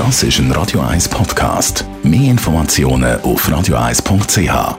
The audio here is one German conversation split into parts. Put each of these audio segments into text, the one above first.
Das ist ein Radio 1 Podcast. Mehr Informationen auf radio1.ch.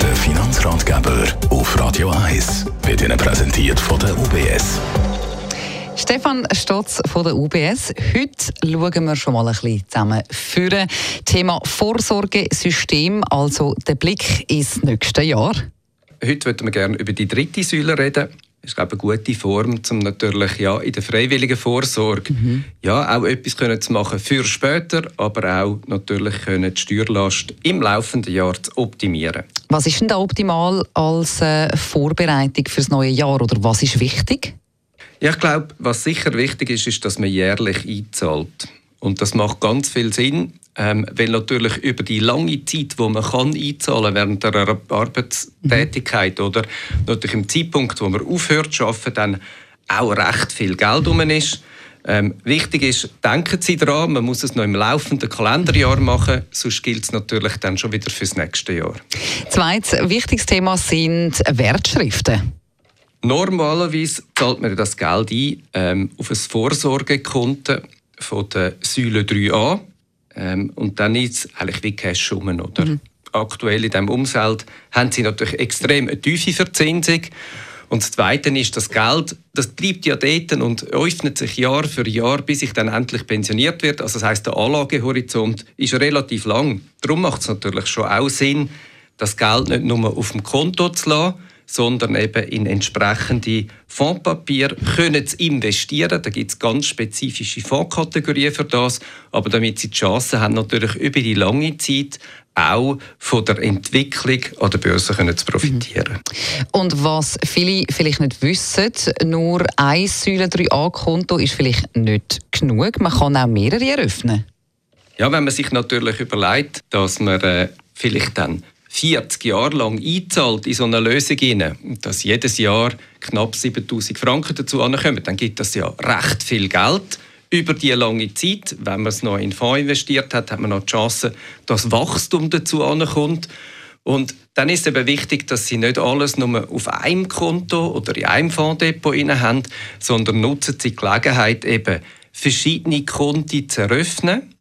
Der Finanzratgeber auf Radio 1 wird Ihnen präsentiert von der UBS. Stefan Stotz von der UBS. Heute schauen wir schon mal ein bisschen zusammen für Thema Vorsorgesystem, also der Blick ins nächste Jahr. Heute würden wir gerne über die dritte Säule reden. Ist glaube eine gute Form, um natürlich ja, in der freiwilligen Vorsorge mhm. ja, auch etwas können zu machen für später, aber auch natürlich können die Steuerlast im laufenden Jahr zu optimieren. Was ist denn da optimal als äh, Vorbereitung für das neue Jahr oder was ist wichtig? Ja, ich glaube, was sicher wichtig ist, ist, dass man jährlich einzahlt. Und das macht ganz viel Sinn, ähm, weil natürlich über die lange Zeit, wo man kann einzahlen während der Arbeitstätigkeit mhm. oder natürlich im Zeitpunkt, wo man aufhört zu arbeiten, dann auch recht viel Geld um ist. Ähm, wichtig ist, denken Sie daran, man muss es noch im laufenden Kalenderjahr machen, sonst gilt es natürlich dann schon wieder fürs nächste Jahr. Zweites wichtiges Thema sind Wertschriften. Normalerweise zahlt man das Geld ein ähm, auf ein Vorsorgekonto von der Säule 3a. Ähm, und dann ist es eigentlich wie Cash rum, oder? Mhm. Aktuell in diesem Umfeld haben sie natürlich extrem eine tiefe Verzinsung. Und das Zweite ist, das Geld, das bleibt ja dort und öffnet sich Jahr für Jahr, bis ich dann endlich pensioniert wird. Also das heißt, der Anlagehorizont ist relativ lang. Darum macht es natürlich schon auch Sinn, das Geld nicht nur auf dem Konto zu lassen, sondern eben in entsprechende Fondspapier können zu investieren. Da gibt es ganz spezifische Fondskategorien für das, aber damit sie die Chance haben, natürlich über die lange Zeit auch von der Entwicklung an der Börse können zu profitieren. Mhm. Und was viele vielleicht nicht wissen, nur ein Säule 3a-Konto ist vielleicht nicht genug. Man kann auch mehrere eröffnen. Ja, wenn man sich natürlich überlegt, dass man äh, vielleicht dann 40 Jahre lang einzahlt in so eine Lösung und dass jedes Jahr knapp 7000 Franken dazu ankommen, dann gibt das ja recht viel Geld über die lange Zeit. Wenn man es noch in Fonds investiert hat, hat man noch die Chance, dass Wachstum dazu ankommt. Und dann ist eben wichtig, dass Sie nicht alles nur auf einem Konto oder in einem Fondsdepot haben, sondern nutzen Sie die Gelegenheit, eben verschiedene Konten zu eröffnen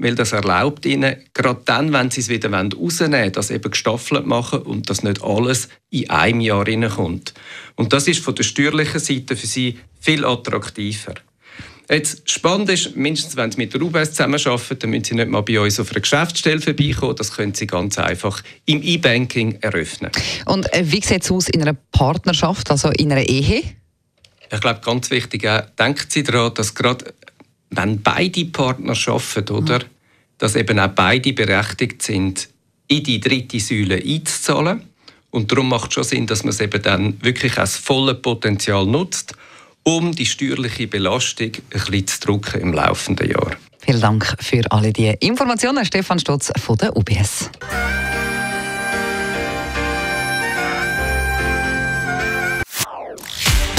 weil das erlaubt ihnen, gerade dann, wenn sie es wieder rausnehmen wollen, das eben gestaffelt machen und dass nicht alles in einem Jahr reinkommt. Und das ist von der steuerlichen Seite für sie viel attraktiver. Jetzt, spannend ist, mindestens wenn Sie mit der UBS zusammenarbeiten, dann müssen Sie nicht mal bei uns auf einer Geschäftsstelle vorbeikommen. Das können Sie ganz einfach im E-Banking eröffnen. Und äh, wie sieht es aus in einer Partnerschaft, also in einer Ehe? Ich glaube, ganz wichtig, äh, denken Sie daran, dass gerade wenn beide Partner arbeiten, oder, mhm. dass eben auch beide berechtigt sind, in die dritte Säule einzuzahlen. Und darum macht es schon Sinn, dass man es eben dann wirklich als volle Potenzial nutzt, um die steuerliche Belastung ein bisschen zu drücken im laufenden Jahr. Vielen Dank für alle die Informationen, Stefan Stotz von der UBS.